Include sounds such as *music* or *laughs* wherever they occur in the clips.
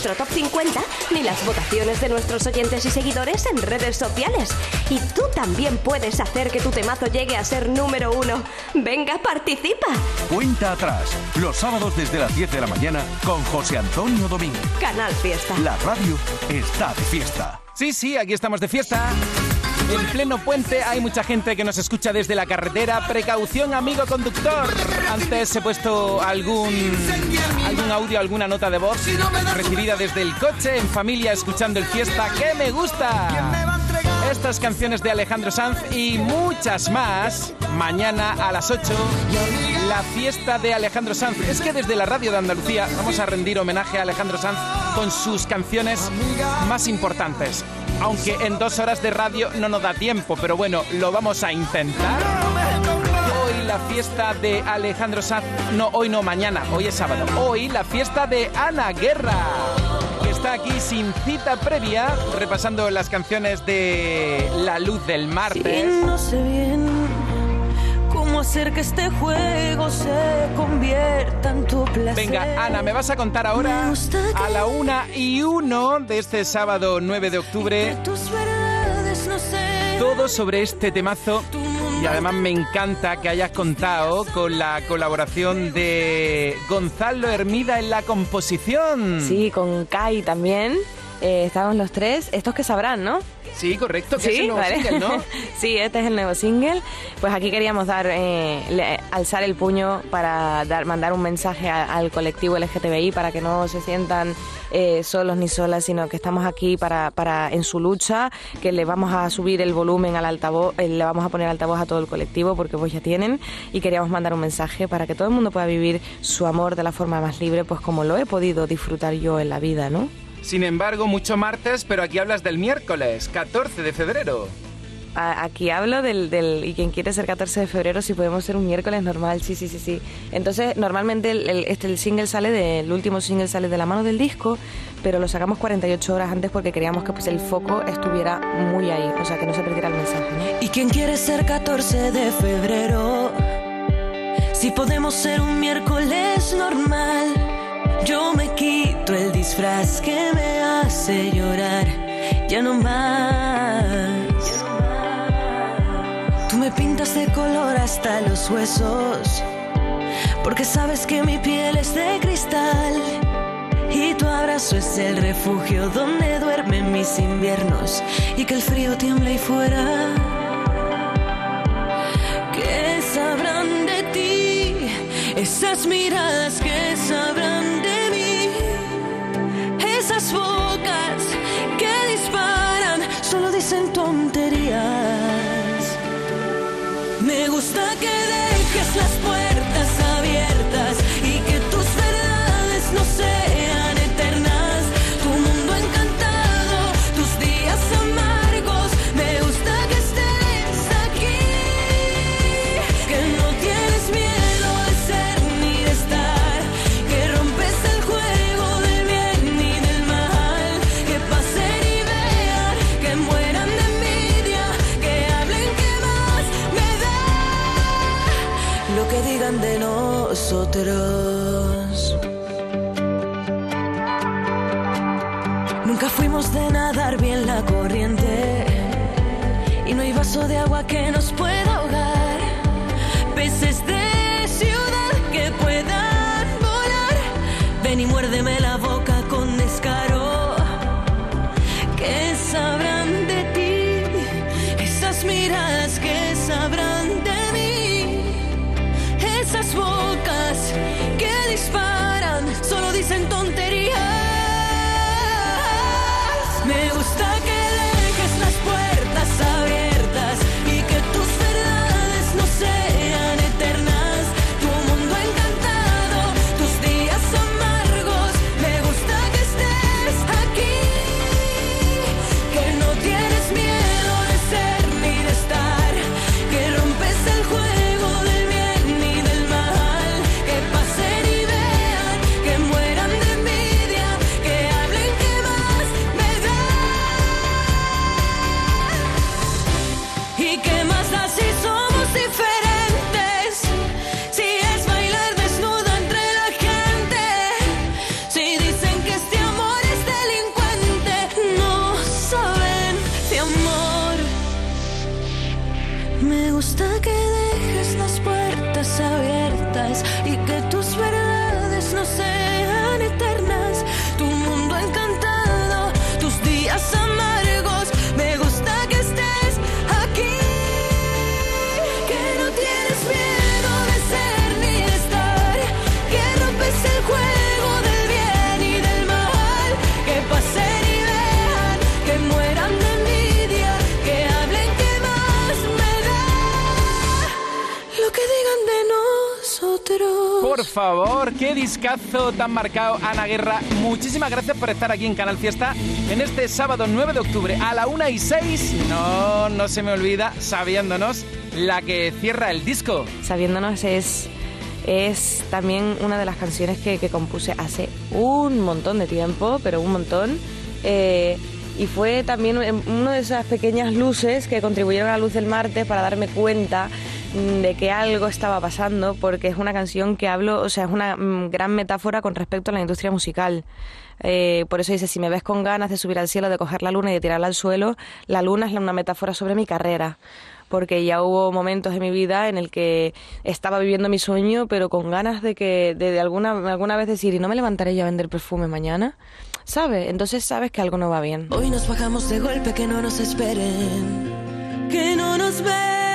nuestro top 50 ni las votaciones de nuestros oyentes y seguidores en redes sociales. Y tú también puedes hacer que tu temazo llegue a ser número uno. Venga, participa. Cuenta atrás, los sábados desde las 10 de la mañana con José Antonio Domínguez. Canal Fiesta. La radio está de fiesta. Sí, sí, aquí estamos de fiesta. En pleno puente hay mucha gente que nos escucha desde la carretera. Precaución, amigo conductor. Antes he puesto algún, algún audio, alguna nota de voz recibida desde el coche en familia escuchando el fiesta. ¡Que me gusta! Estas canciones de Alejandro Sanz y muchas más. Mañana a las 8, la fiesta de Alejandro Sanz. Es que desde la radio de Andalucía vamos a rendir homenaje a Alejandro Sanz con sus canciones más importantes. Aunque en dos horas de radio no nos da tiempo, pero bueno, lo vamos a intentar. Hoy la fiesta de Alejandro Sanz. No, hoy no, mañana. Hoy es sábado. Hoy la fiesta de Ana Guerra. Que está aquí sin cita previa, repasando las canciones de La Luz del Martes. no sé bien cómo hacer que este juego se convierta en tu placer. Venga, Ana, me vas a contar ahora a la una y uno de este sábado 9 de octubre todo sobre este temazo. Y además me encanta que hayas contado con la colaboración de Gonzalo Hermida en la composición. Sí, con Kai también. Eh, estábamos los tres. Estos que sabrán, ¿no? Sí, correcto, que es el Sí, nuevo vale. single, ¿no? *laughs* sí, este es el nuevo single. Pues aquí queríamos dar, eh, le- alzar el puño para dar, mandar un mensaje a- al colectivo LGTBI para que no se sientan eh, solos ni solas, sino que estamos aquí para, para en su lucha, que le vamos a subir el volumen al altavoz, eh, le vamos a poner altavoz a todo el colectivo porque pues ya tienen y queríamos mandar un mensaje para que todo el mundo pueda vivir su amor de la forma más libre, pues como lo he podido disfrutar yo en la vida, ¿no? Sin embargo, mucho martes, pero aquí hablas del miércoles, 14 de febrero. A- Aquí hablo del, del y quien quiere ser 14 de febrero si podemos ser un miércoles normal, sí, sí, sí, sí. Entonces, normalmente el, el- este, el single sale de, el último single sale de la mano del disco, pero lo sacamos 48 horas antes porque queríamos que pues, el foco estuviera muy ahí, o sea, que no se perdiera el mensaje. ¿no? ¿Y quién quiere ser 14 de febrero? Si podemos ser un miércoles normal, yo me quito el disfraz que me hace llorar. Ya no más. Tú me pintas de color hasta los huesos, porque sabes que mi piel es de cristal. Y tu abrazo es el refugio donde duermen mis inviernos y que el frío tiembla ahí fuera. ¿Qué sabrán de ti? Esas miradas que sabrán de mí. Esas bocas Nunca fuimos de nadar bien la corriente y no hay vaso de agua que nos pueda ahogar. Peces de favor, qué discazo tan marcado, Ana Guerra. Muchísimas gracias por estar aquí en Canal Fiesta en este sábado 9 de octubre a la 1 y 6. No, no se me olvida, sabiéndonos, la que cierra el disco. Sabiéndonos es, es también una de las canciones que, que compuse hace un montón de tiempo, pero un montón. Eh, y fue también una de esas pequeñas luces que contribuyeron a la luz del martes para darme cuenta de que algo estaba pasando, porque es una canción que hablo, o sea, es una mm, gran metáfora con respecto a la industria musical. Eh, por eso dice, si me ves con ganas de subir al cielo, de coger la luna y de tirarla al suelo, la luna es una metáfora sobre mi carrera porque ya hubo momentos en mi vida en el que estaba viviendo mi sueño, pero con ganas de que de, alguna alguna vez decir, ¿y no me levantaré ya a vender perfume mañana? ¿Sabes? Entonces sabes que algo no va bien. Hoy nos bajamos de golpe, que no nos esperen, que no nos ven.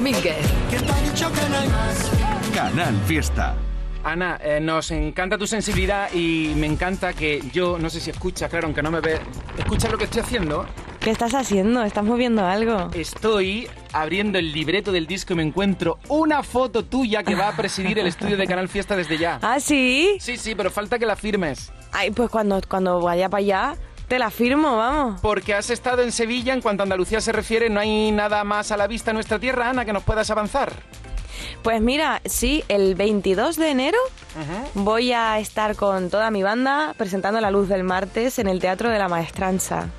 Domínguez. Canal Fiesta. Ana, eh, nos encanta tu sensibilidad y me encanta que yo, no sé si escuchas, claro, aunque no me ves, ¿escuchas lo que estoy haciendo? ¿Qué estás haciendo? ¿Estás moviendo algo? Estoy abriendo el libreto del disco y me encuentro una foto tuya que va a presidir el estudio de Canal Fiesta desde ya. *laughs* ¿Ah, sí? Sí, sí, pero falta que la firmes. Ay, pues cuando, cuando vaya para allá, te la firmo, vamos. Porque has estado en Sevilla, en cuanto a Andalucía se refiere, no hay nada más a la vista en nuestra tierra, Ana, que nos puedas avanzar. Pues mira, sí, el 22 de enero voy a estar con toda mi banda presentando La Luz del Martes en el Teatro de la Maestranza.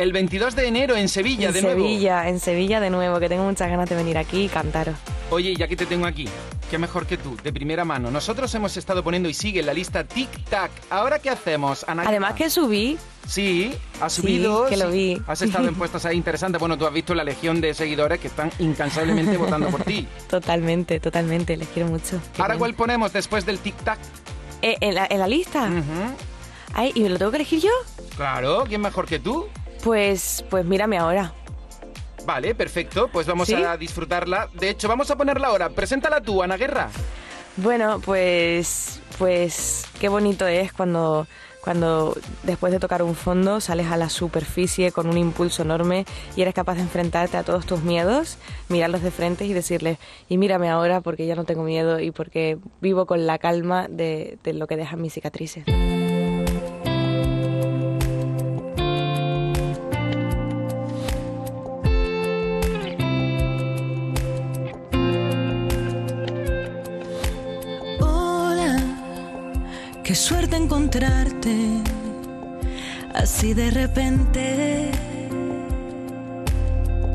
El 22 de enero en Sevilla, de nuevo. En Sevilla, en Sevilla de nuevo, que tengo muchas ganas de venir aquí y cantaros. Oye, ya que te tengo aquí, qué mejor que tú, de primera mano. Nosotros hemos estado poniendo y sigue la lista Tic Tac. ¿Ahora qué hacemos, Ana? Además que subí. Sí, ha subido. que lo vi. Has estado en *laughs* puestos ahí interesantes. Bueno, tú has visto la legión de seguidores que están incansablemente votando por ti. *laughs* Totalmente, totalmente. Les quiero mucho. ¿Ahora cuál ponemos después del Tic Tac? Eh, ¿en, la, lista? Ay, ¿y me lo tengo que elegir yo? Claro, ¿quién mejor que tú? Pues, pues mírame ahora. Vale, perfecto. Pues vamos a disfrutarla. De hecho, vamos a ponerla ahora. Preséntala tú, Ana Guerra. Bueno, pues, pues qué bonito es cuando, cuando después de tocar un fondo sales a la superficie con un impulso enorme y eres capaz de enfrentarte a todos tus miedos, mirarlos de frente y decirles, y mírame ahora porque ya no tengo miedo y porque vivo con la calma de, de lo que dejan mis cicatrices. Qué suerte encontrarte así de repente.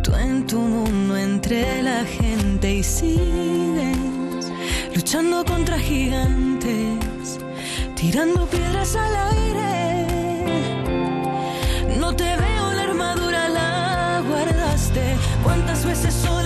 Tú en tu mundo entre la gente y sigues luchando contra gigantes, tirando piedras al aire. No te veo la armadura, la guardaste. ¿Cuántas veces sola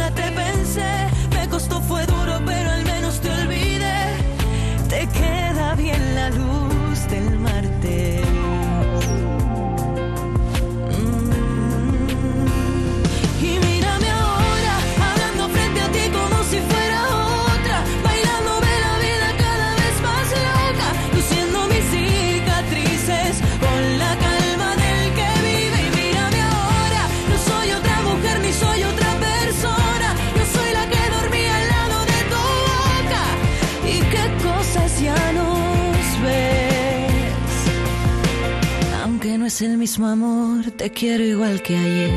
el mismo amor, te quiero igual que ayer.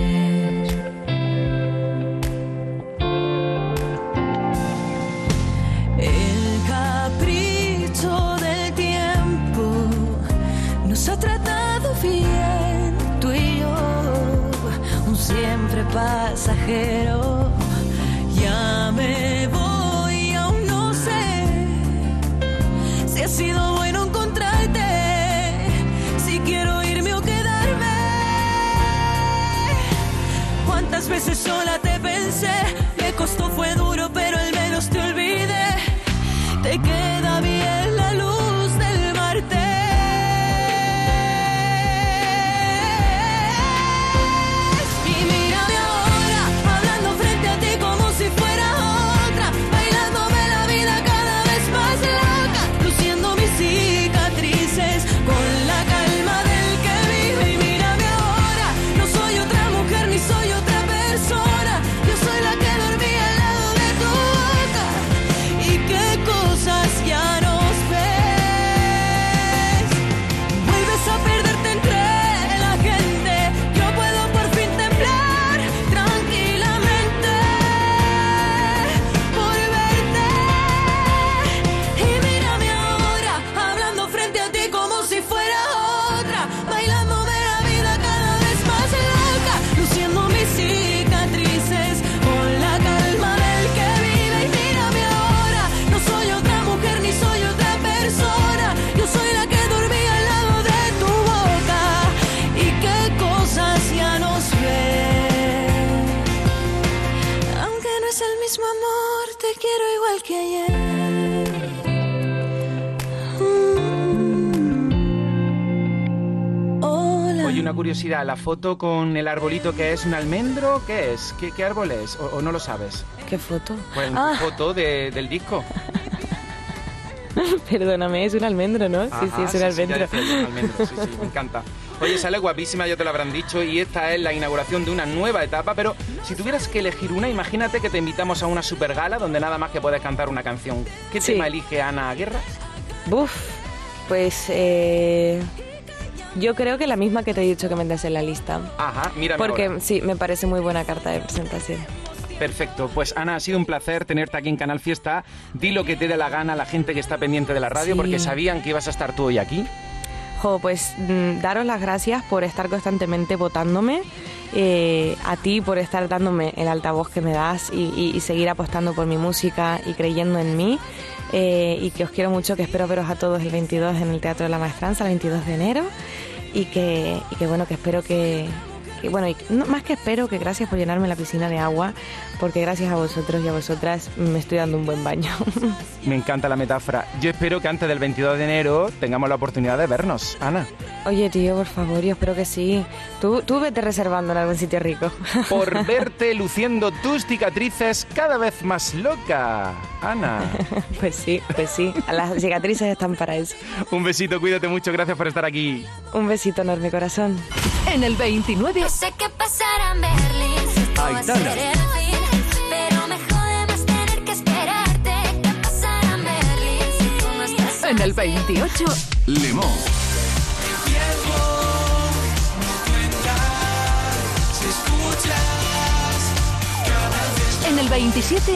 El una curiosidad, la foto con el arbolito que es un almendro, ¿qué es? ¿Qué, qué árbol es? ¿O, o no lo sabes? ¿Qué foto? Pues Ah, foto de- del disco. *laughs* perdóname, es un almendro, ¿no? sí, sí, Ajá, es un almendro. decía yo, un almendro, sí, sí, me encanta. Oye, sale guapísima, ya te lo habrán dicho, y esta es la inauguración de una nueva etapa, pero si tuvieras que elegir una, imagínate que te invitamos a una super gala donde nada más que puedes cantar una canción. ¿Qué Sí. tema elige Ana Guerra? Buf, pues eh, yo creo que la misma que te he dicho que metes en la lista. Ajá, mira Porque sí, me parece muy buena carta de presentación. Perfecto, pues Ana, ha sido un placer tenerte aquí en Canal Fiesta. Di lo que te dé la gana a la gente que está pendiente de la radio, Sí. porque sabían que ibas a estar tú hoy aquí. Jo, pues mm, daros las gracias por estar constantemente votándome, eh, a ti por estar dándome el altavoz que me das y, y- y seguir apostando por mi música y creyendo en mí. Eh, y que os quiero mucho, que espero veros a todos el 22 en el Teatro de la Maestranza, el 22 de enero. Y que, y que bueno, que espero que, que, bueno, y no, más que espero, que gracias por llenarme la piscina de agua, porque gracias a vosotros y a vosotras me estoy dando un buen baño. *laughs* Me encanta la metáfora. Yo espero que antes del 22 de enero tengamos la oportunidad de vernos, Ana. Oye, tío, por favor, yo espero que sí. Tú, tú vete reservando en algún sitio rico. *laughs* Por verte luciendo tus cicatrices cada vez más loca, Ana. *laughs* pues sí, pues sí. Las cicatrices están para eso. Un besito, cuídate mucho, gracias por estar aquí. Un besito enorme, corazón. En el 29, No sé qué pasará en Berlín, Aitana. En el así? 28, Lemón. en el 27,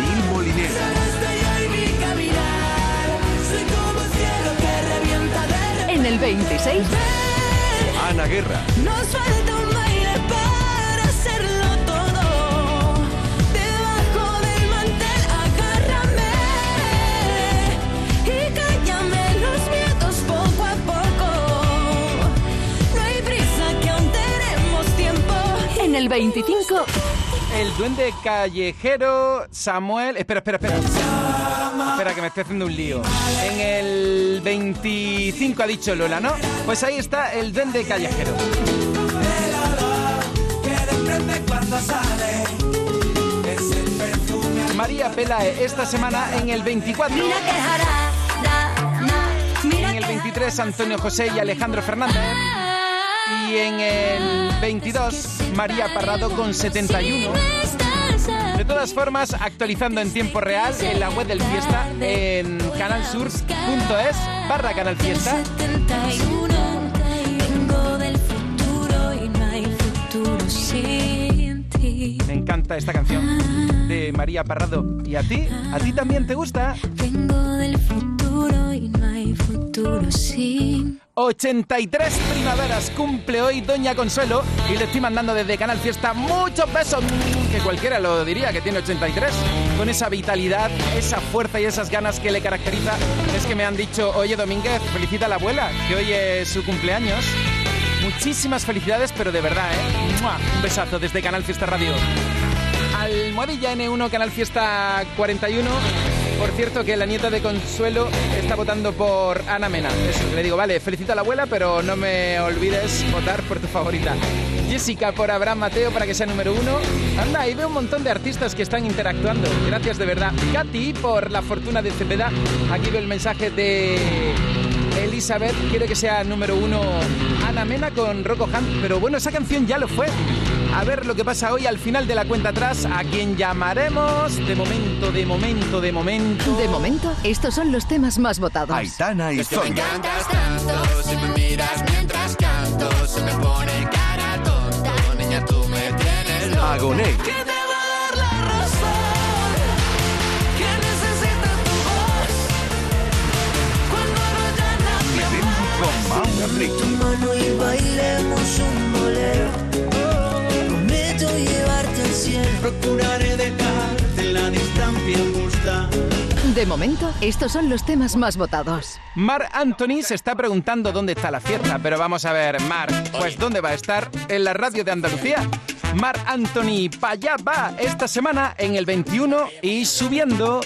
Mil Molinero. en el 26, Ana Guerra. Nos falta 25, El duende callejero Samuel. Espera, espera, espera. Espera, que me estoy haciendo un lío. En el 25 ha dicho Lola, ¿no? Pues ahí está el duende callejero. María Pelae esta semana en el 24. Mira que hará, da, na, mira En el que 23 Antonio José y Alejandro Fernández. En el 22 María Parrado con 71. estás Le todas formas, actualizando en tiempo real en la web del Fiesta en canalsur.es barra Canal Fiesta. 71 Vengo del futuro y no hay futuro sin ti Me encanta esta canción de María Parrado. ¿Y a ti? ¿A ti también te gusta? Vengo del futuro futuro sin 83 primaveras cumple hoy Doña Consuelo y le estoy mandando desde Canal Fiesta muchos besos, mm, que cualquiera lo diría que tiene 83, con esa vitalidad, esa fuerza y esas ganas que le caracteriza. Es que me han dicho, oye Domínguez, felicita a la abuela, que hoy es su cumpleaños. Muchísimas felicidades, pero de verdad, ¿eh? Un besazo desde Canal Fiesta Radio. Almohadilla N1, Canal Fiesta 41. Por cierto, que la nieta de Consuelo está votando por Ana Mena. Eso, le digo, vale, felicito a la abuela, pero no me olvides votar por tu favorita. Jessica por Abraham Mateo para que sea número uno. Anda, ahí veo un montón de artistas que están interactuando. Gracias de verdad. Katy por la fortuna de Cepeda. Aquí veo el mensaje de Elizabeth. Quiere que sea número uno Ana Mena con Rocco Hunt. Pero bueno, esa canción ya lo fue. A ver lo que pasa hoy al final de la cuenta atrás. A quien llamaremos. De momento, de momento, de momento. De momento, estos son los temas más votados. Aitana y Sonia. encantas tanto, si me miras mientras canto, se me pone cara tonta. Niña, tú me tienes loco. Agoné. Que te va a dar la razón Que necesita tu voz Cuando no ya nadie Melendi con Rico. tu mano y bailemos un bolero. Procuraré dejarte la distancia justa. De momento, estos son los temas más votados. Mar Anthony se está preguntando dónde está la fiesta, pero vamos a ver, Mar, pues ¿dónde va a estar? En la radio de Andalucía. Mar Anthony, para allá va esta semana en el 21 y subiendo.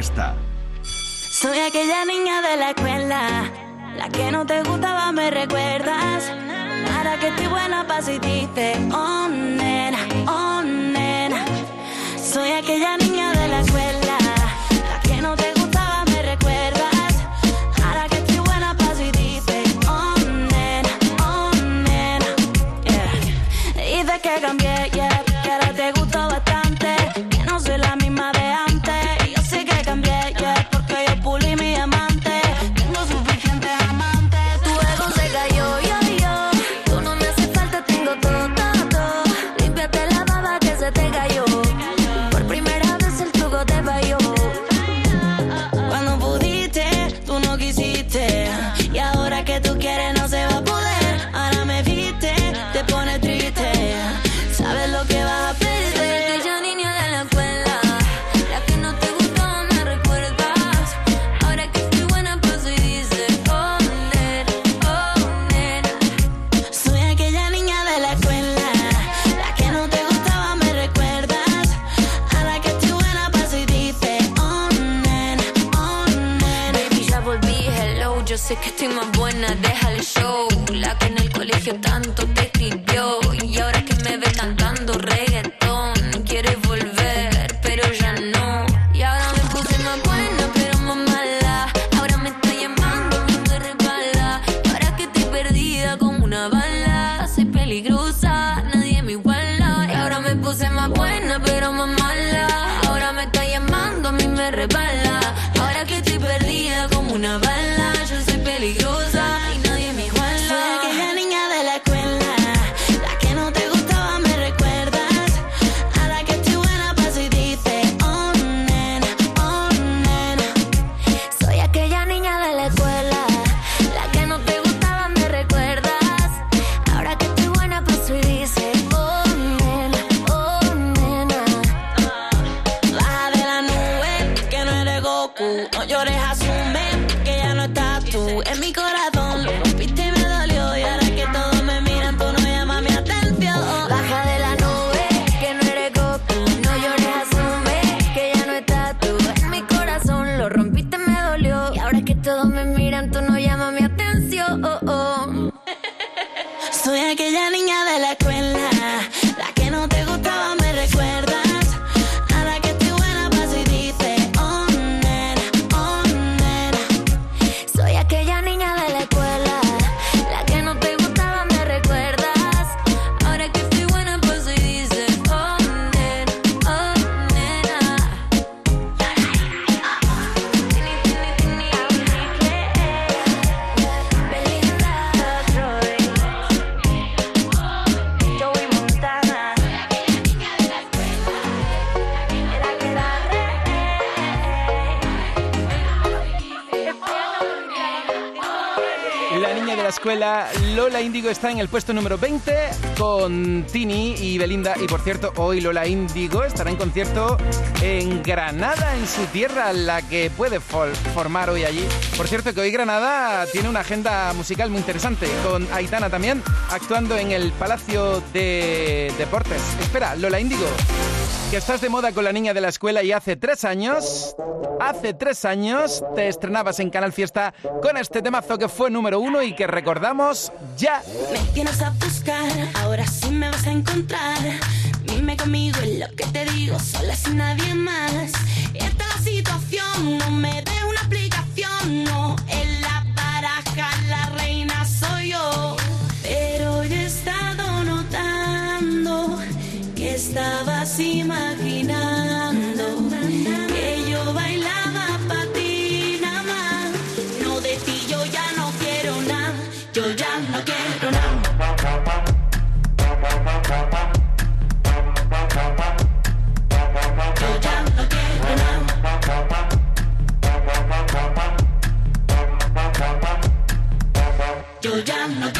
fiesta. Está en el puesto número 20 con Tini y Belinda. Y por cierto, hoy Lola Indigo estará en concierto en Granada, en su tierra, la que puede formar hoy allí. Por cierto, que hoy Granada tiene una agenda musical muy interesante, con Aitana también actuando en el Palacio de Deportes. Espera, Lola Indigo que estás de moda con la niña de la escuela y hace tres años, hace tres años te estrenabas en Canal Fiesta con este temazo que fue número uno y que recordamos ya. Me tienes a buscar, ahora sí me vas a encontrar. Dime conmigo es lo que te digo, sola sin nadie más. Esta es la situación, no me dé una explicación, no. En la baraja la reina soy yo, pero yo he estado notando que estaba yo ya no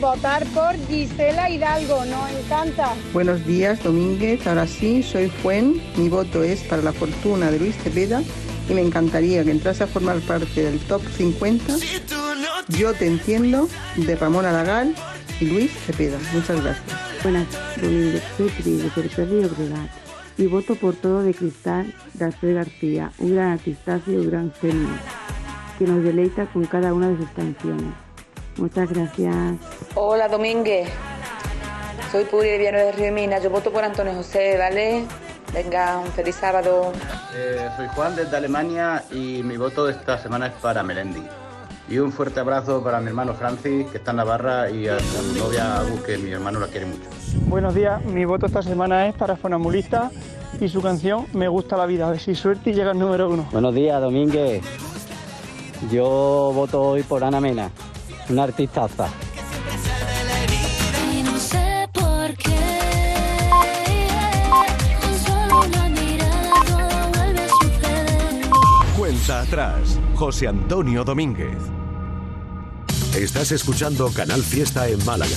Votar por Gisela Hidalgo, nos encanta. Buenos días, Domínguez. Ahora sí, soy Juan. Mi voto es para la fortuna de Luis Cepeda y me encantaría que entrase a formar parte del top 50. Yo te entiendo de Ramón Aragal y Luis Cepeda. Muchas gracias. Buenas, Domínguez, soy Tri, de Perpetuo y Obregat. Y voto por todo de cristal de García, un gran artistazo y un gran genio, que nos deleita con cada una de sus canciones. Muchas gracias. Hola Domínguez, soy Puri de Villanueva de Río Mina. Yo voto por Antonio José, ¿vale? Venga, un feliz sábado. Eh, soy Juan desde Alemania y mi voto esta semana es para Melendi. Y un fuerte abrazo para mi hermano Francis, que está en Navarra, y a su novia Agus, que mi hermano la quiere mucho. Buenos días, mi voto esta semana es para Fonambulista y su canción Me gusta la vida. A ver si suerte y llega al número uno. Buenos días, Domínguez. Yo voto hoy por Ana Mena, una artistaza. Y no sé por qué. Con solo una mirada todo vuelve a suceder. Cuenta atrás, José Antonio Domínguez. Estás escuchando Canal Fiesta en Málaga.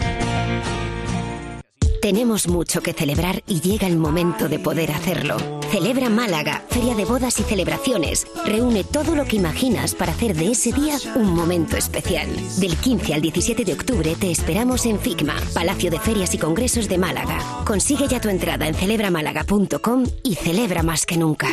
Tenemos mucho que celebrar y llega el momento de poder hacerlo. Celebra Málaga, Feria de Bodas y Celebraciones. Reúne todo lo que imaginas para hacer de ese día un momento especial. Del 15 al 17 de octubre te esperamos en FICMA, Palacio de Ferias y Congresos de Málaga. Consigue ya tu entrada en celebramálaga.com y celebra más que nunca.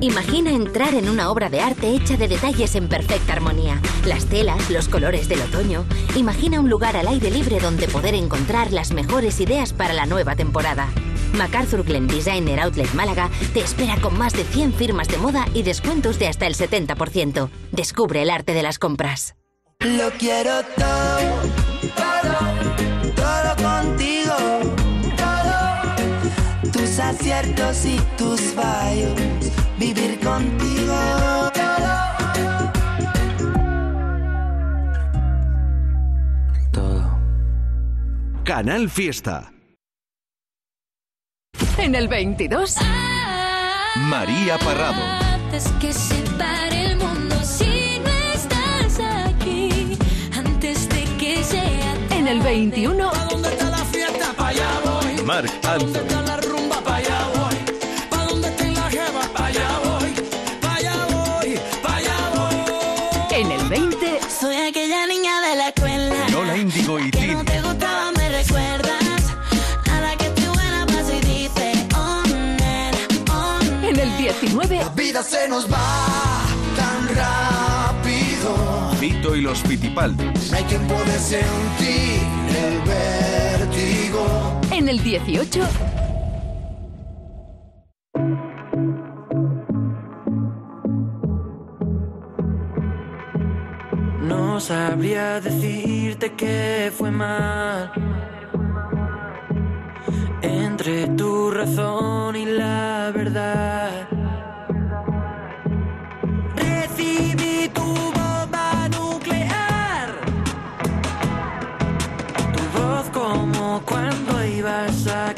Imagina entrar en una obra de arte hecha de detalles en perfecta armonía. Las telas, los colores del otoño. Imagina un lugar al aire libre donde poder encontrar las mejores ideas para la nueva temporada. MacArthur Glen Designer Outlet Málaga te espera con más de 100 firmas de moda y descuentos de hasta el 70%. Descubre el arte de las compras. Lo quiero todo, todo, todo contigo. Todo, tus aciertos y tus fallos. Vivir contigo. Canal Fiesta. En el 22. María Parrado. Antes que se pare el mundo si no estás aquí. Antes de que sea En el 21. ¿Dónde está la fiesta? Pa' allá voy. Marc Anthony. 19. La vida se nos va tan rápido. Vito y los Fitipaldis. No hay quien puede sentir el vértigo. En el 18. No sabría decirte que fue mal entre tu razón y la verdad. Cuando ibas a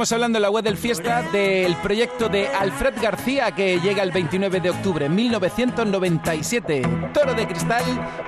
Estamos hablando en la web del Fiesta del proyecto de Alfred García que llega el 29 de octubre 1997. Toro de cristal,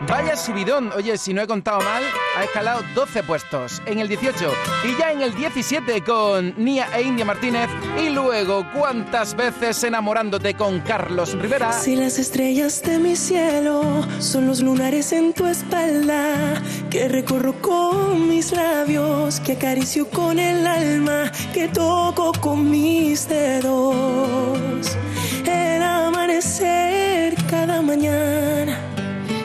vaya subidón. Oye, si no he contado mal, ha escalado 12 puestos en el 18 y ya en el 17 con Nia e India Martínez y luego cuántas veces enamorándote con Carlos Rivera. Si las estrellas de mi cielo son los lunares en tu espalda, que recorro con mis labios, que acaricio con el alma, que toco con mis dedos. El amanecer cada mañana,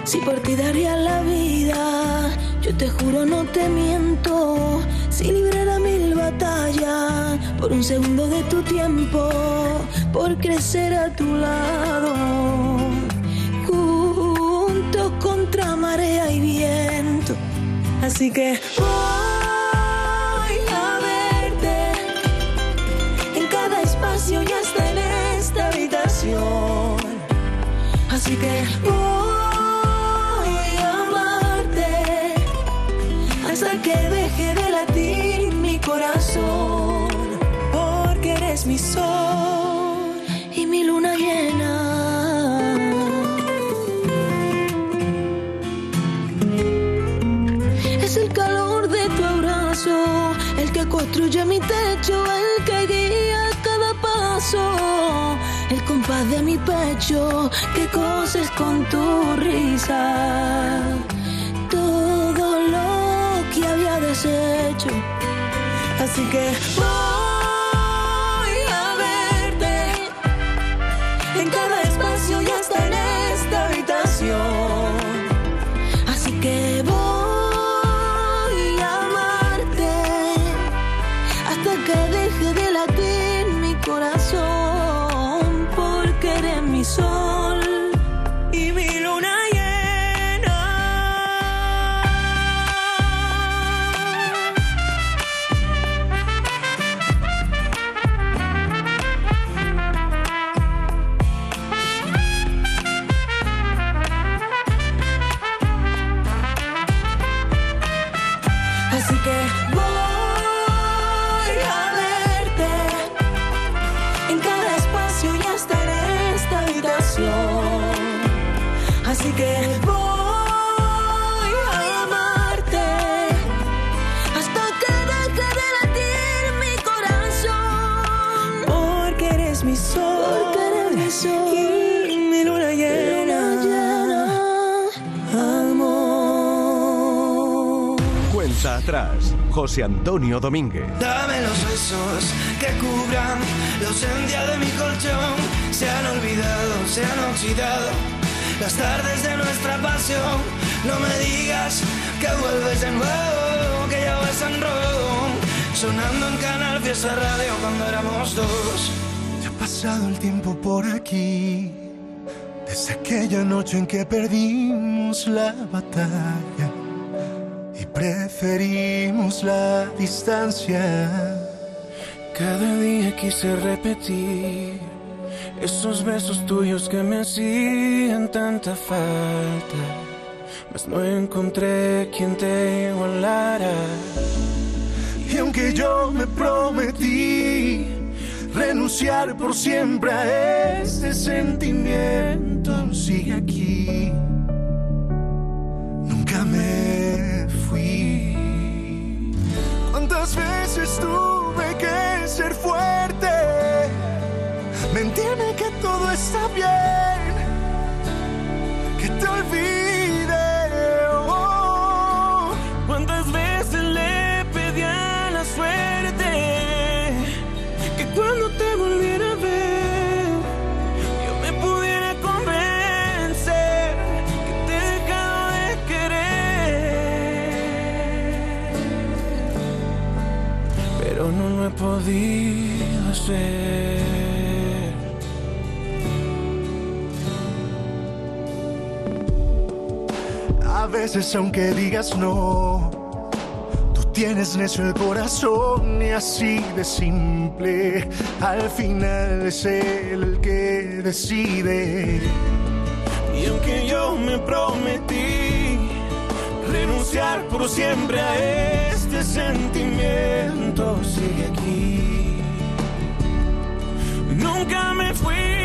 si por ti daría la vida, yo te juro no te miento, si librara mil batallas por un segundo de tu tiempo, por crecer a tu lado, juntos contra marea y viento. Así que Así que voy a amarte hasta que deje de latir mi corazón, porque eres mi sol y mi luna llena. Es el calor de tu abrazo, el que construye mi techo, con tu risa. Todo lo que había deshecho. Así que Así que voy a amarte hasta que deje de latir mi corazón. Porque eres mi sol, y mi luna llena. Amor. Cuenta atrás. José Antonio Domínguez. Dame los besos que cubran la ausencia de mi colchón. Se han olvidado, se han oxidado las tardes de nuestra pasión. No me digas que vuelves de nuevo, que ya vas en rojo. Sonando en Canal Fiesta Radio cuando éramos dos. Ya ha pasado el tiempo por aquí, desde aquella noche en que perdimos la batalla preferimos la distancia. Cada día quise repetir esos besos tuyos que me hacían tanta falta, mas no encontré quien te igualara. Y aunque yo me prometí renunciar por siempre a este sentimiento, sigue aquí. ¿Cuántas veces tuve que ser fuerte? Mentirme que todo está bien, que te olvide. Pero no lo he podido hacer. A veces aunque digas no, tú tienes necio el corazón y así de simple. Al final es el que decide. Y aunque yo me prometí renunciar por siempre a este sentimiento, sigue aquí. Nunca me fui.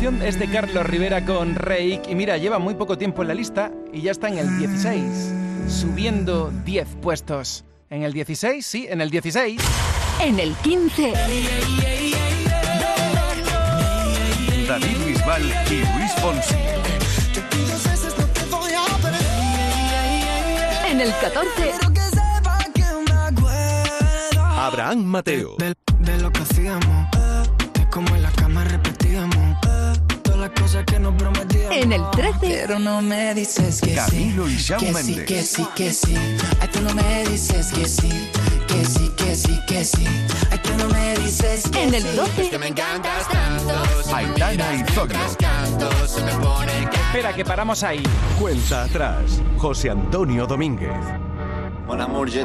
Canción es de Carlos Rivera con Reik y mira, lleva muy poco tiempo en la lista y ya está en el 16, subiendo 10 puestos. En el 16, sí, en el 16. En el 15. David Bisbal y Luis Fonsi. En el 14. Abraham Mateo. de, de lo que hacíamos. De cómo en la cama. Cosas que prometíamos. En el 13. Pero no me dices que Camilo y sí, Shawn que sí, Mendes. que sí, que sí. Ay, tú no me dices que sí, que sí, que sí, que sí. Ay, tú no me dices que En el sí. 12. Que me encantas tanto. Aitana y Espera, que paramos ahí. Cuenta atrás. José Antonio Domínguez. Mon amour, je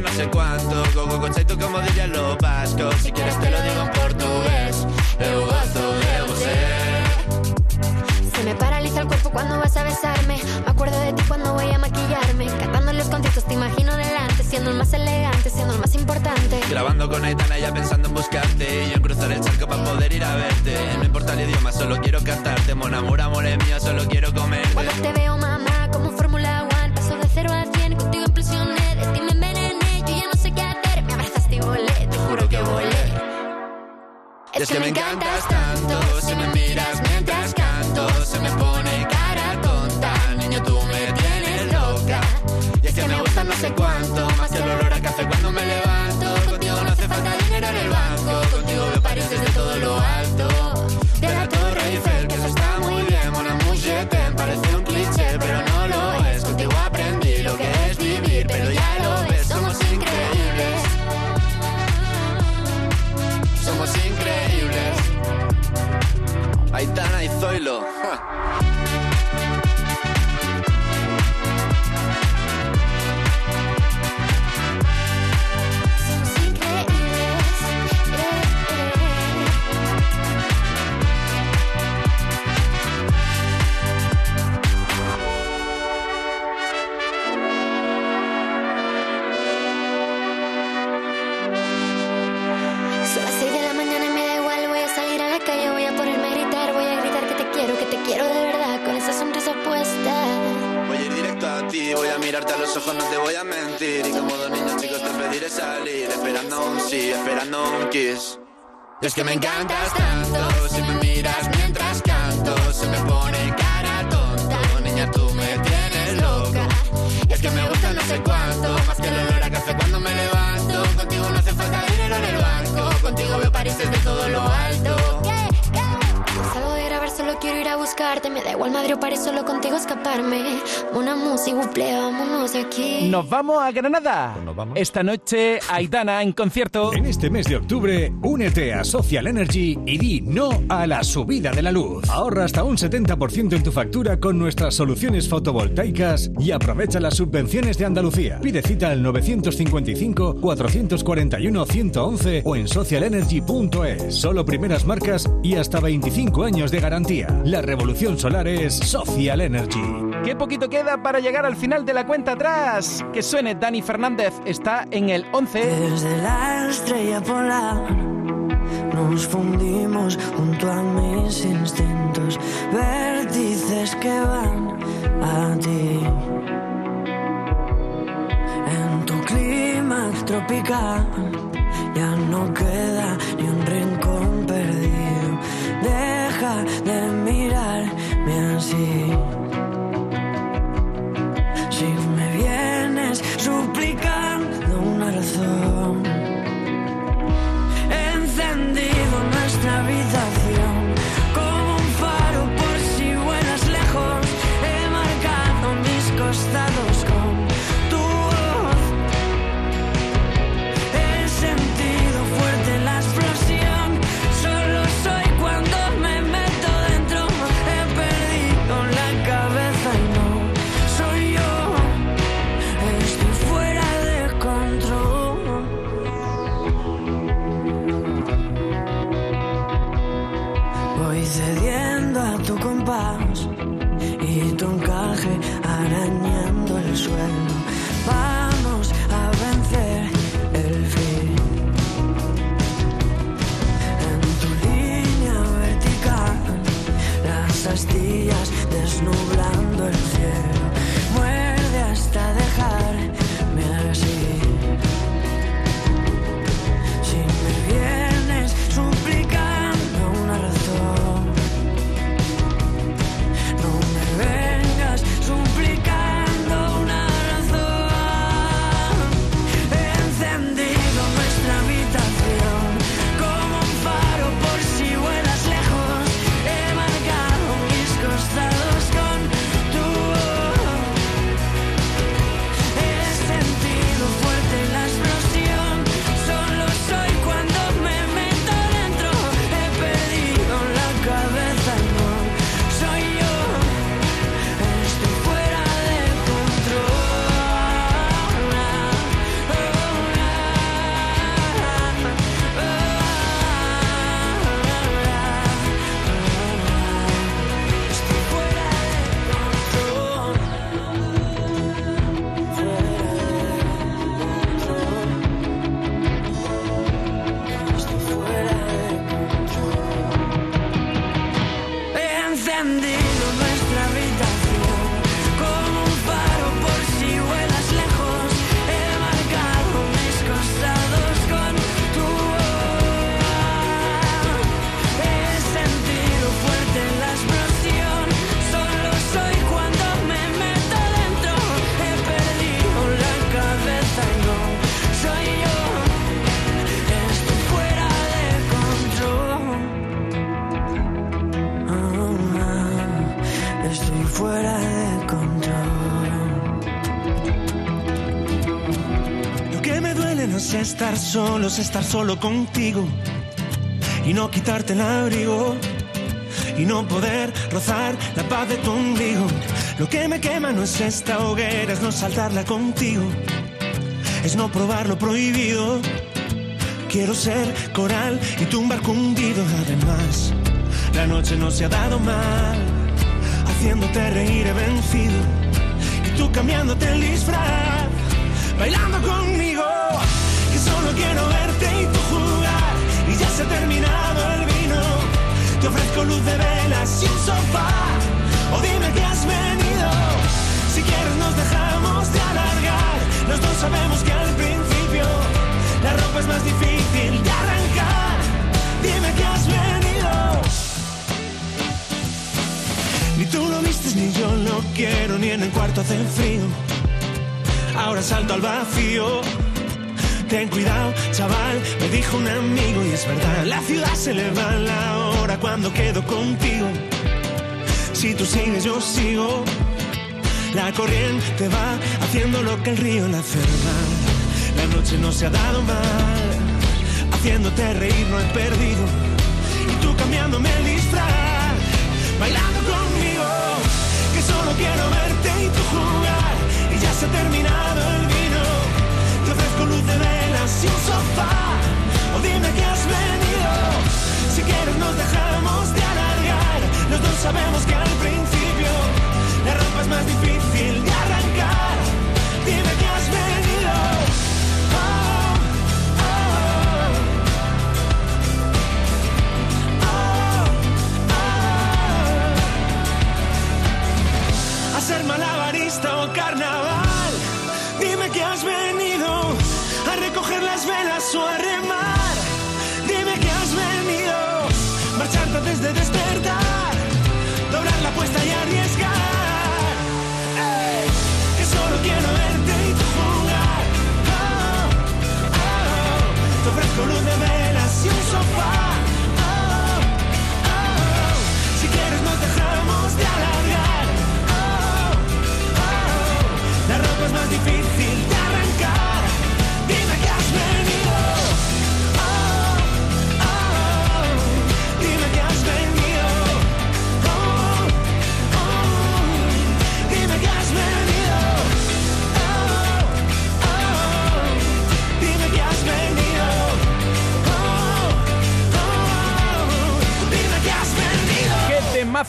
no sé cuánto, go go go como dirían los vascos. Si quieres te lo digo en portugués, eu gosto de você. Se me paraliza el cuerpo cuando vas a besarme. Me acuerdo de ti cuando voy a maquillarme. Cantando los conciertos te imagino delante, siendo el más elegante, siendo el más importante. Grabando con Aitana ya pensando en buscarte Y yo en cruzar el charco para poder ir a verte No importa el idioma, solo quiero cantarte Mon amor, amor es mío, solo quiero comerte Cuando te veo, mamá, como un Fórmula es que me encantas tanto Es que me encantas tanto, si me miras mientras canto, se me pone cara tonta. Niña, tú me tienes loca. Y es que me gusta no sé cuánto, más que el olor a café cuando me levanto. Contigo no hace falta dinero en el banco, contigo veo París desde todo lo alto. Quiero ir a buscarte, me da igual Madrid o París, solo contigo escaparme. Una música, buple, vámonos de aquí. Nos vamos a Granada. Esta noche, Aitana en concierto. En este mes de octubre, únete a Social Energy y di no a la subida de la luz. Ahorra hasta un 70% en tu factura con nuestras soluciones fotovoltaicas y aprovecha las subvenciones de Andalucía. Pide cita al 955-441-111 o en socialenergy.es. Solo primeras marcas y hasta 25 años de garantía. La revolución solar es Social Energy. Qué poquito queda para llegar al final de la cuenta atrás. Que suene Dani Fernández. Está en el 11. Desde la estrella polar nos fundimos junto a mis instintos, vértices que van a ti. En tu clima tropical ya no queda ni un rincón perdido. Deja de mirarme así. Si me vienes suplicando una razón, es estar solo contigo y no quitarte el abrigo y no poder rozar la paz de tu ombligo. Lo que me quema no es esta hoguera, es no saltarla contigo, es no probar lo prohibido. Quiero ser coral y tu un barco hundido. Además, la noche no se ha dado mal, haciéndote reír he vencido y tú cambiándote el disfraz, bailando conmigo. Se ha terminado el vino. Te ofrezco luz de velas y un sofá. O dime que has venido. Si quieres nos dejamos de alargar. Los dos sabemos que al principio la ropa es más difícil de arrancar. Dime que has venido. Ni tú lo vistes ni yo lo quiero, ni en el cuarto hace frío. Ahora salto al vacío. Ten cuidado, chaval, me dijo un amigo y es verdad. La ciudad se le va la hora cuando quedo contigo. Si tú sigues, yo sigo. La corriente va haciendo lo que el río la hace. La noche no se ha dado mal. Haciéndote reír no he perdido. Y tú cambiándome el disfraz. Bailando conmigo. Que solo quiero verte y tú jugar. Y ya se ha terminado el vino. Ofrezco luz de velas y un sofá. O dime que has venido. Si quieres nos dejamos de alargar. Los dos sabemos que al principio la ropa es más difícil de arrancar. Dime que has venido. Oh, ser malabarista o carnaval. Dime que has venido las velas o a. Dime que has venido marcharte antes de despertar, doblar la apuesta y arriesgar. Ey, que solo quiero verte y tú jugar. Oh, oh, te ofrezco luz de velas y un sofá. Oh, oh, si quieres nos dejamos de alargar. Oh, oh, la ropa es más difícil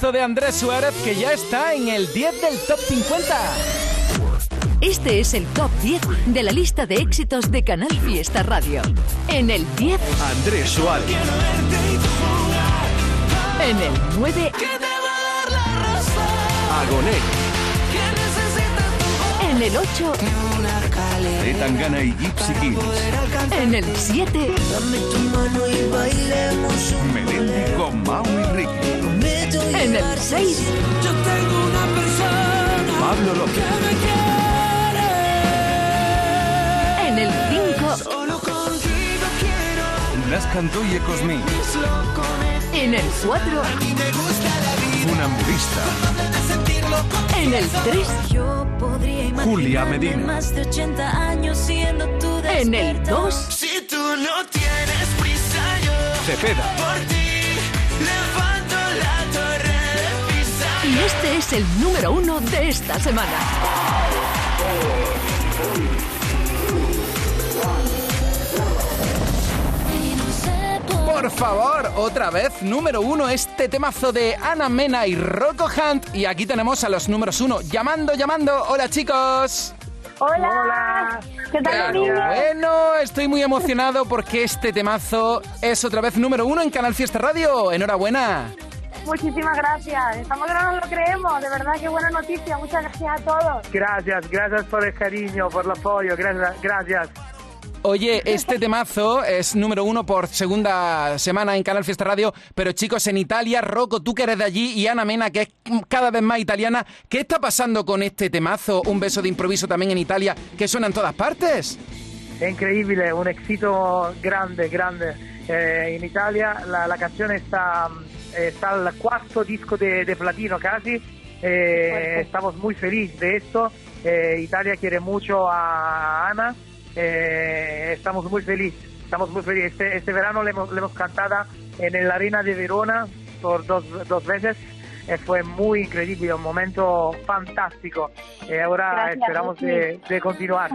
temazo de Andrés Suárez que ya está en el 10 del top 50! Este es el top 10 de la lista de éxitos de Canal Fiesta Radio. En el 10, Andrés Suárez. en el 9, Agoné. en el 8, Tangana y Gypsy Kings. en el 7, Melendi con Mau y Ricky. en el 6, Yo tengo una persona Pablo López. que me quiere. en el 5, Solo contigo quiero Las Cantoye Cosmi. en el 4, Funambulista. En el 3, Yo podría Julia Medina. más de 80 años siendo tu en el 2, Si tú no tienes prisa, yo Cepeda. por ti levanto la torre de Pisa. y este es el número 1 de esta semana. Por favor, otra vez, número uno, este temazo de Ana Mena y Rocco Hunt. Y aquí tenemos a los números uno. Llamando, llamando. Hola, chicos. Hola. ¿Qué tal, niño? Bueno, estoy muy emocionado porque este temazo es otra vez número uno en Canal Fiesta Radio. Enhorabuena. Muchísimas gracias. Estamos que no nos lo creemos. De verdad, qué buena noticia. Muchas gracias a todos. Gracias, gracias por el cariño, por el apoyo, gracias, gracias. Oye, este temazo es número uno por segunda semana en Canal Fiesta Radio, pero chicos, en Italia, Rocco, tú que eres de allí, y Ana Mena, que es cada vez más italiana, ¿qué está pasando con este temazo? Un beso de improviso también en Italia, que suena en todas partes. È incredibile, un éxito grande, grande. Eh, in Italia la, la canzone sta, eh, al cuarto disco de, de platino casi. Eh, estamos muy felices de esto. Eh, Italia quiere mucho a Ana eh, estamos muy felices, estamos muy felices. Este, este verano le hemos, le hemos cantado en el Arena de Verona por dos, dos veces. Eh, fue muy increíble, un momento fantástico. Y ahora Gracias, esperamos de, de continuar.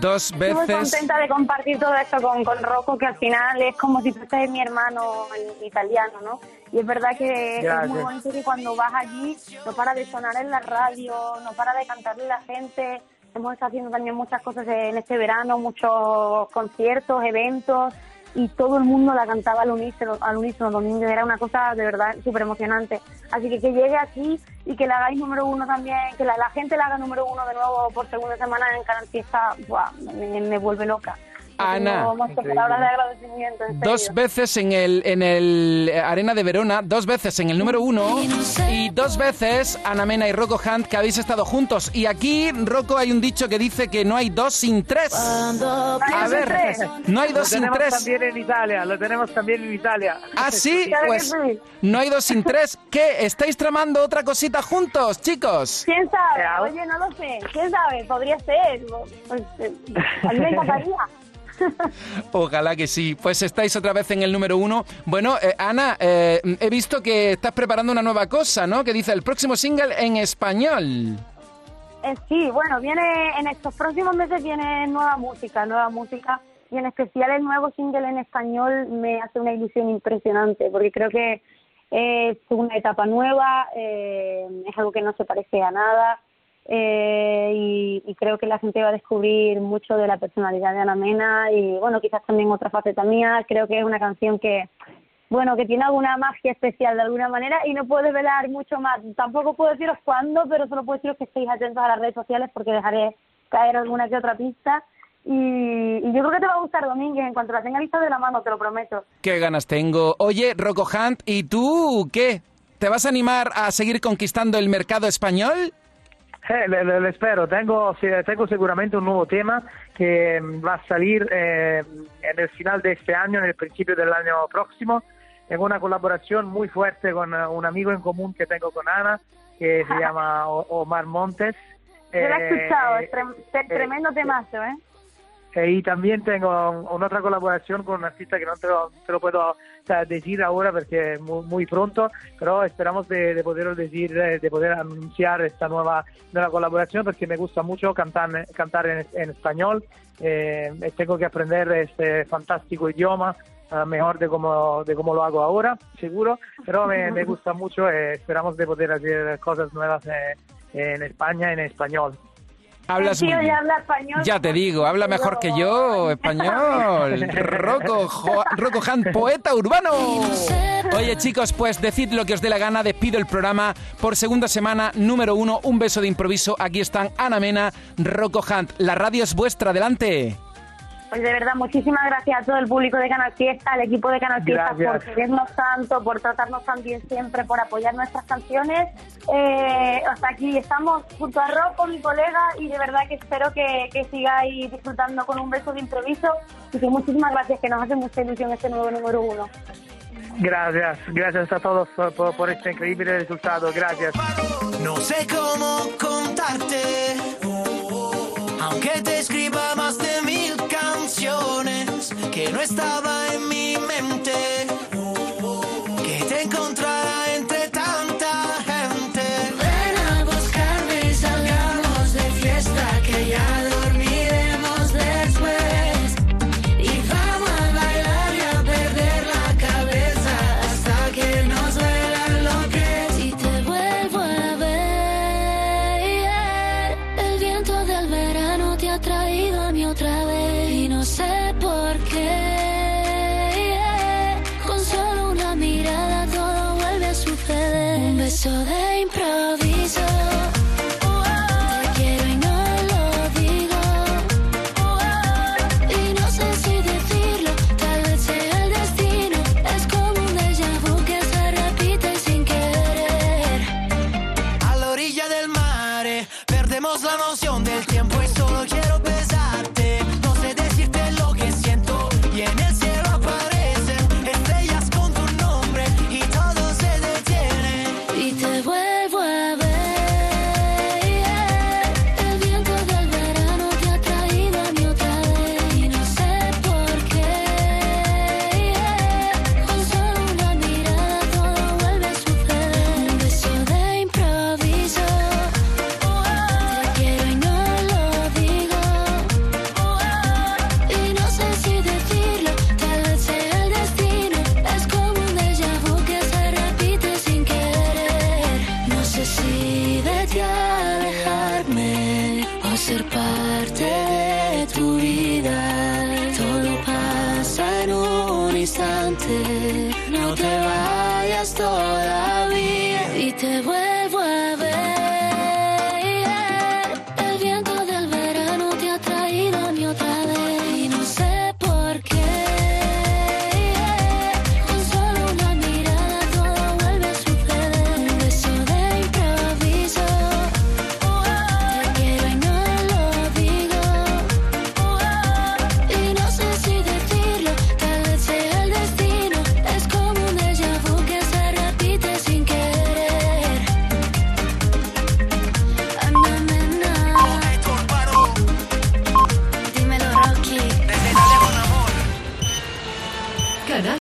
Dos Estoy muy veces. contenta de compartir todo esto con, con Rocco, que al final es como si fuese mi hermano en italiano, ¿no? Y es verdad que es Gracias. muy bonito que cuando vas allí no para de sonar en la radio, no para de cantarle a la gente. Hemos estado haciendo también muchas cosas en este verano, muchos conciertos, eventos, y todo el mundo la cantaba al unísono, al unísono domingo. Era una cosa de verdad súper emocionante. Así que que llegue aquí y que la hagáis número uno también, que la, la gente la haga número uno de nuevo por segunda semana en Canal Fiesta, ¡buah! me, me vuelve loca. Ana. palabras de agradecimiento, Dos veces en el, en el eh, Arena de Verona, dos veces en el número uno y dos veces Ana Mena y Rocco Hunt que habéis estado juntos. Y aquí, Rocco, hay un dicho que dice que no hay dos sin tres. A ver, no hay Lo dos sin tenemos tres. también en Italia, lo tenemos también en Italia. Ah, sí, pues no hay dos sin tres. ¿Qué? ¿Estáis tramando otra cosita juntos, chicos? ¿Quién sabe? Oye, no lo sé. ¿Quién sabe? Podría ser. Pues, eh, a mí me encantaría. Ojalá que sí. Pues estáis otra vez en el número uno. Bueno, eh, Ana, eh, he visto que estás preparando una nueva cosa, ¿no? Que dice el próximo single en español. Eh, sí, bueno, viene en estos próximos meses viene nueva música, nueva música y en especial el nuevo single en español me hace una ilusión impresionante porque creo que es una etapa nueva, eh, es algo que no se parece a nada eh, y, y creo que la gente va a descubrir mucho de la personalidad de Ana Mena y bueno, quizás también otra faceta mía. Creo que es una canción que bueno, que tiene alguna magia especial de alguna manera y no puedo desvelar mucho más. Tampoco puedo deciros cuándo, pero solo puedo deciros que estéis atentos a las redes sociales porque dejaré caer alguna que otra pista. Y, y yo creo que te va a gustar, Domínguez, en cuanto la tenga lista de la mano, te lo prometo. Qué ganas tengo. Oye, Rocco Hunt, ¿y tú qué? ¿Te vas a animar a seguir conquistando el mercado español? Eh, le, le- espero, tengo, tengo seguramente un nuevo tema que mm, va a salir eh, en el final de este año, en el principio del año próximo, en una colaboración muy fuerte con eh, un amigo en común que tengo con Ana, que se *laughs* llama Omar Montes. Yo lo he Eh, escuchado, es eh, trem- tre- tremendo temazo, ¿eh? Eh, y también tengo un- una otra colaboración con un artista que no te lo, te lo puedo decir ahora porque es muy, muy pronto, pero esperamos de, de poder decir, eh, de poder anunciar esta nueva, nueva colaboración porque me gusta mucho cantar, cantar en, en español. eh, tengo que aprender este fantástico idioma eh, mejor de como, de como lo hago ahora, seguro, pero me, me gusta mucho y esperamos de poder hacer cosas nuevas eh, en España en español. Hablas muy bien. habla español. Ya te digo, habla mejor que yo, español. *laughs* Rocco, Jo- Rocco Hunt, poeta urbano. Oye, chicos, pues decid lo que os dé la gana. Despido el programa por segunda semana, número uno. Un beso de improviso. Aquí están Ana Mena, Rocco Hunt. La radio es vuestra, adelante. Pues de verdad, muchísimas gracias a todo el público de Canal Fiesta, al equipo de Canal Fiesta Gracias. por querernos tanto, por tratarnos tan bien siempre, por apoyar nuestras canciones. Eh, hasta aquí estamos junto a Rocco, mi colega, y de verdad que espero que, que sigáis disfrutando con un beso de improviso. Y que muchísimas gracias, que nos hace mucha ilusión este nuevo número uno. Gracias, gracias a todos por, por- este increíble resultado. Gracias. No sé cómo contarte, aunque te escriba más de que no estaba en mi mente, que te encontrara entre tanta gente. Ven a buscarme y salgamos de fiesta, que ya dormiremos después. Y vamos a bailar y a perder la cabeza hasta que nos duela lo que Si te vuelvo a ver, el viento del verano te ha traído a mí otra vez y no sé suceder. Un beso